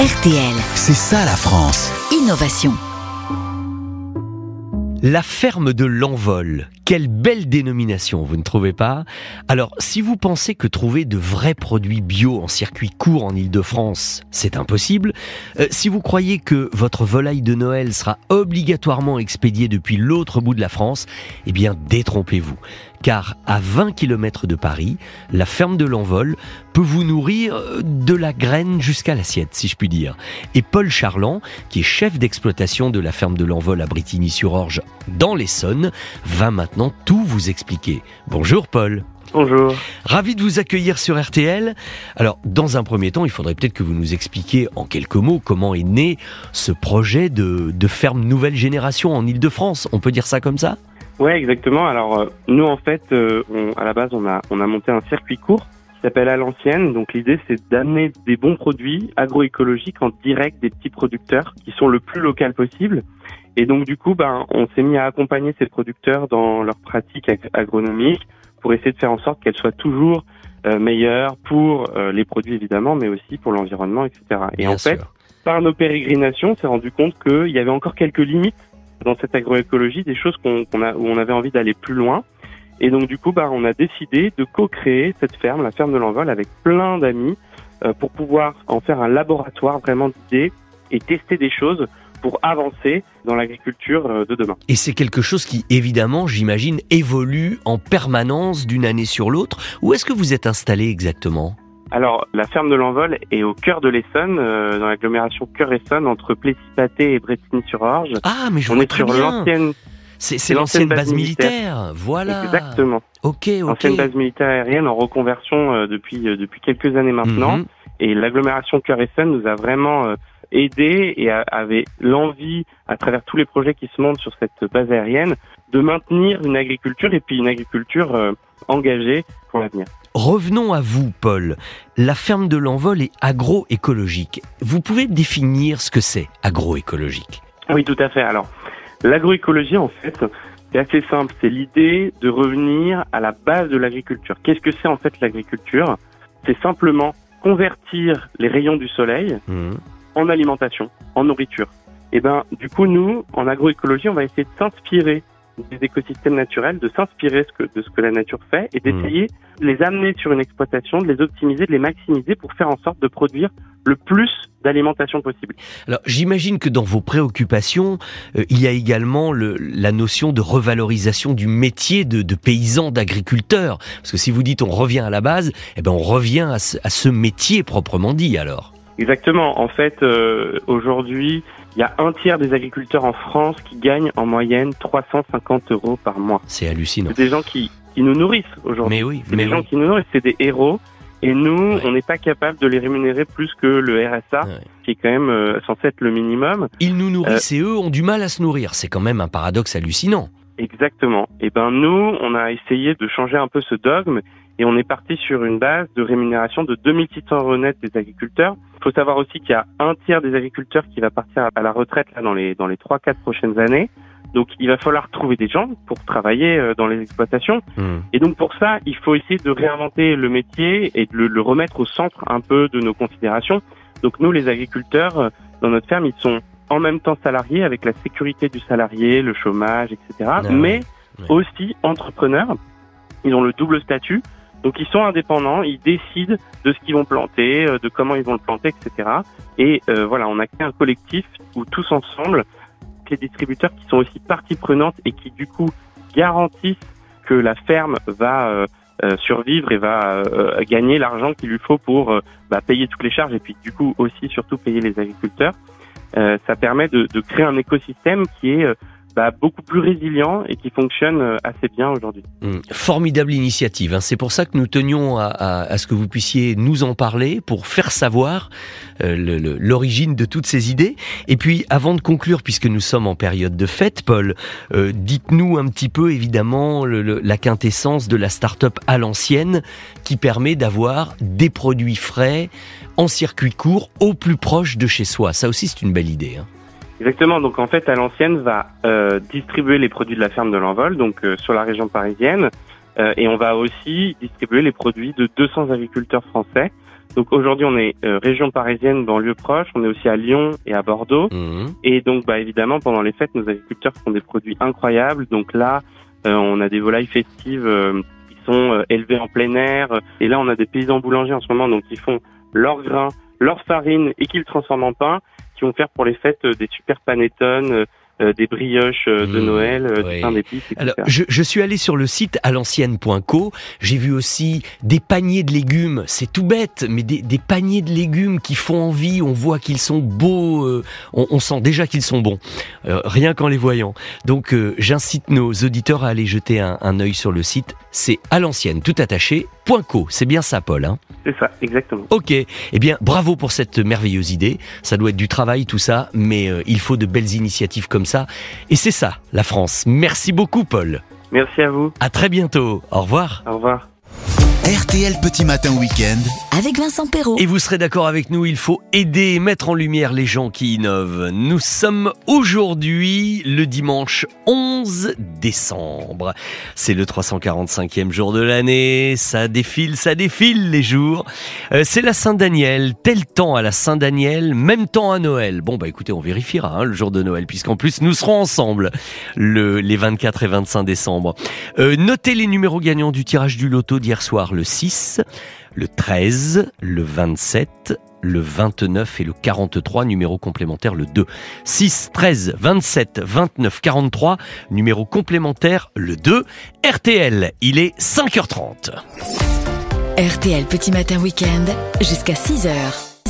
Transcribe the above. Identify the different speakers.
Speaker 1: RTL.
Speaker 2: C'est ça la France.
Speaker 1: Innovation.
Speaker 3: La ferme de l'envol. Quelle belle dénomination, vous ne trouvez pas? Alors, si vous pensez que trouver de vrais produits bio en circuit court en Ile-de-France, c'est impossible, euh, si vous croyez que votre volaille de Noël sera obligatoirement expédiée depuis l'autre bout de la France, eh bien, détrompez-vous. Car à 20 km de Paris, la ferme de l'envol peut vous nourrir euh, de la graine jusqu'à l'assiette, si je puis dire. Et Paul Charland, qui est chef d'exploitation de la ferme de l'envol à Bretigny-sur-Orge dans l'Essonne, va maintenant tout vous expliquer. Bonjour Paul.
Speaker 4: Bonjour.
Speaker 3: Ravi de vous accueillir sur RTL. Alors, dans un premier temps, il faudrait peut-être que vous nous expliquiez en quelques mots comment est né ce projet de, de ferme nouvelle génération en Ile-de-France. On peut dire ça comme ça?
Speaker 4: Ouais, exactement. Alors, euh, nous, en fait, euh, on, à la base, on a, on a monté un circuit court qui s'appelle à l'ancienne. Donc, l'idée, c'est d'amener des bons produits agroécologiques en direct des petits producteurs qui sont le plus local possible. Et donc, du coup, ben, on s'est mis à accompagner ces producteurs dans leurs pratiques ag- agronomiques pour essayer de faire en sorte qu'elles soient toujours euh, meilleures pour euh, les produits, évidemment, mais aussi pour l'environnement, etc. Et
Speaker 3: Bien
Speaker 4: en fait, par nos pérégrinations, on s'est rendu compte qu'il y avait encore quelques limites dans cette agroécologie, des choses qu'on, a, où on avait envie d'aller plus loin. Et donc du coup, bah, on a décidé de co-créer cette ferme, la ferme de l'envol, avec plein d'amis euh, pour pouvoir en faire un laboratoire vraiment d'idées et tester des choses pour avancer dans l'agriculture euh, de demain.
Speaker 3: Et c'est quelque chose qui, évidemment, j'imagine, évolue en permanence d'une année sur l'autre. Où est-ce que vous êtes installé exactement?
Speaker 4: Alors, la ferme de l'envol est au cœur de l'Essonne, euh, dans l'agglomération Cœur-Essonne, entre Plessis-Pâté et Bretigny-sur-Orge.
Speaker 3: Ah, mais je
Speaker 4: On
Speaker 3: vois
Speaker 4: est
Speaker 3: très
Speaker 4: sur l'ancienne,
Speaker 3: C'est
Speaker 4: l'ancienne
Speaker 3: base
Speaker 4: base
Speaker 3: militaire. Voilà.
Speaker 4: exactement.
Speaker 3: Ok, ok.
Speaker 4: ancienne base militaire aérienne en reconversion euh, depuis euh, depuis quelques années maintenant.
Speaker 3: Mhm.
Speaker 4: Et l'agglomération Cœur-Essonne nous a vraiment euh, aidé et a- avait l'envie, à travers tous les projets qui se montent sur cette base aérienne, de maintenir une agriculture et puis une agriculture engagée pour l'avenir.
Speaker 3: Revenons à vous, Paul. La ferme de l'envol est agroécologique. Vous pouvez définir ce que c'est agroécologique?
Speaker 4: Oui, tout à fait. Alors, l'agroécologie, en fait, c'est assez simple. C'est l'idée de revenir à la base de l'agriculture. Qu'est-ce que c'est en fait l'agriculture? C'est simplement convertir les rayons du soleil
Speaker 3: Mhm.
Speaker 4: en alimentation, en nourriture. Et ben, du coup, nous, en agroécologie, on va essayer de s'inspirer des écosystèmes naturels, de s'inspirer de ce que la nature fait et d'essayer de les amener sur une exploitation, de les optimiser, de les maximiser pour faire en sorte de produire le plus d'alimentation possible.
Speaker 3: Alors, j'imagine que dans vos préoccupations, euh, il y a également le- la notion de revalorisation du métier de, de paysan, d'agriculteur. Parce que si vous dites on revient à la base, eh ben on revient à ce, à ce métier proprement dit alors.
Speaker 4: Exactement. En fait, euh, aujourd'hui, il y a un tiers des agriculteurs en France qui gagnent en moyenne 350 euros par mois.
Speaker 3: C'est hallucinant.
Speaker 4: C'est des gens qui, qui nous nourrissent aujourd'hui.
Speaker 3: Mais oui,
Speaker 4: C'est
Speaker 3: mais
Speaker 4: des gens qui nous nourrissent, c'est des héros. Et nous,
Speaker 3: Ouais.
Speaker 4: on n'est pas capable de les rémunérer plus que le RSA,
Speaker 3: Ouais.
Speaker 4: qui est quand même euh, censé être le minimum.
Speaker 3: Ils nous nourrissent et eux ont du mal à se nourrir. C'est quand même un paradoxe hallucinant.
Speaker 4: Exactement. Et ben nous, on a essayé de changer un peu ce dogme et on est parti sur une base de rémunération de 2600 euros net des agriculteurs. Il faut savoir aussi qu'il y a un tiers des agriculteurs qui va partir à la retraite là dans les dans les trois quatre prochaines années. Donc il va falloir trouver des gens pour travailler euh, dans les exploitations.
Speaker 3: Hmm.
Speaker 4: Et donc pour ça, il faut essayer de réinventer le métier et de le, le remettre au centre un peu de nos considérations. Donc nous, les agriculteurs, euh, dans notre ferme, ils sont en même temps salariés avec la sécurité du salarié, le chômage, etc.
Speaker 3: Ah ouais.
Speaker 4: mais
Speaker 3: Ouais.
Speaker 4: aussi entrepreneurs. Ils ont le double statut. Donc ils sont indépendants, ils décident de ce qu'ils vont planter, euh, de comment ils vont le planter, etc. Et euh, voilà, on a créé un collectif où tous ensemble, les distributeurs qui sont aussi partie prenante et qui du coup garantissent que la ferme va euh, euh, survivre et va euh, gagner l'argent qu'il lui faut pour euh, bah, payer toutes les charges et puis du coup aussi surtout payer les agriculteurs. Euh, ça permet de, de créer un écosystème qui est euh, bah, beaucoup plus résilient et qui fonctionne euh, assez bien aujourd'hui.
Speaker 3: Hmm. Formidable initiative. hein. C'est pour ça que nous tenions à, ce que vous puissiez nous en parler pour faire savoir euh, l'origine de toutes ces idées. Et puis, avant de conclure, puisque nous sommes en période de fête, Paul, euh, dites-nous un petit peu évidemment la quintessence de la start-up à l'ancienne qui permet d'avoir des produits frais en circuit court au plus proche de chez soi. Ça aussi, c'est une belle idée. hein.
Speaker 4: Exactement. Donc en fait, à l'ancienne va euh, distribuer les produits de la ferme de l'envol, donc euh, sur la région parisienne, Euh, et on va aussi distribuer les produits de 200 agriculteurs français Donc aujourd'hui, on est euh, région parisienne, banlieue proche. On est aussi à Lyon et à Bordeaux.
Speaker 3: Mmh.
Speaker 4: Et donc, bah, évidemment, pendant les fêtes, nos agriculteurs font des produits incroyables. Donc là, euh, on a des volailles festives euh, qui sont euh, élevées en plein air. Et là, on a des paysans boulangers en ce moment, donc qui font leur grain, leur farine et qui le transforment en pain, qui vont faire pour les fêtes euh, des super panettones, euh, euh, des brioches euh, de
Speaker 3: Mmh,
Speaker 4: Noël, euh,
Speaker 3: oui.
Speaker 4: du pain d'épices, etc.
Speaker 3: Alors, je, je suis allé sur le site à l'ancienne.co. J'ai vu aussi des paniers de légumes. C'est tout bête, mais des, des paniers de légumes qui font envie. On voit qu'ils sont beaux. euh, on, on sent déjà qu'ils sont bons, euh, rien qu'en les voyant. Donc, euh, j'incite nos auditeurs à aller jeter un, un œil sur le site. C'est à l'ancienne, tout attaché. .co. C'est bien ça, Paul. Hein
Speaker 4: C'est ça, exactement.
Speaker 3: Ok, eh bien bravo pour cette merveilleuse idée. Ça doit être du travail tout ça, mais euh, il faut de belles initiatives comme ça. Et c'est ça, la France. Merci beaucoup Paul.
Speaker 4: Merci à vous.
Speaker 3: À très bientôt. Au revoir.
Speaker 4: Au revoir.
Speaker 1: RTL Petit Matin Week-end.
Speaker 2: Avec Vincent Perrault.
Speaker 3: Et vous serez d'accord avec nous, il faut aider et mettre en lumière les gens qui innovent. Nous sommes aujourd'hui le dimanche 11 décembre. C'est le 345e jour de l'année. Ça défile, ça défile les jours. Euh, c'est la Saint-Daniel. Tel temps à la Saint-Daniel, même temps à Noël. Bon, bah écoutez, on vérifiera hein, le jour de Noël, puisqu'en plus nous serons ensemble le, les 24 et 25 décembre. Euh, notez les numéros gagnants du tirage du loto d'hier soir, le 6, le 13, le 27, le 29 et le 43, numéro complémentaire le 2. 6, 13, 27, 29, 43, numéro complémentaire le 2. RTL, il est 5h30.
Speaker 2: RTL Petit Matin Week-end jusqu'à 6h.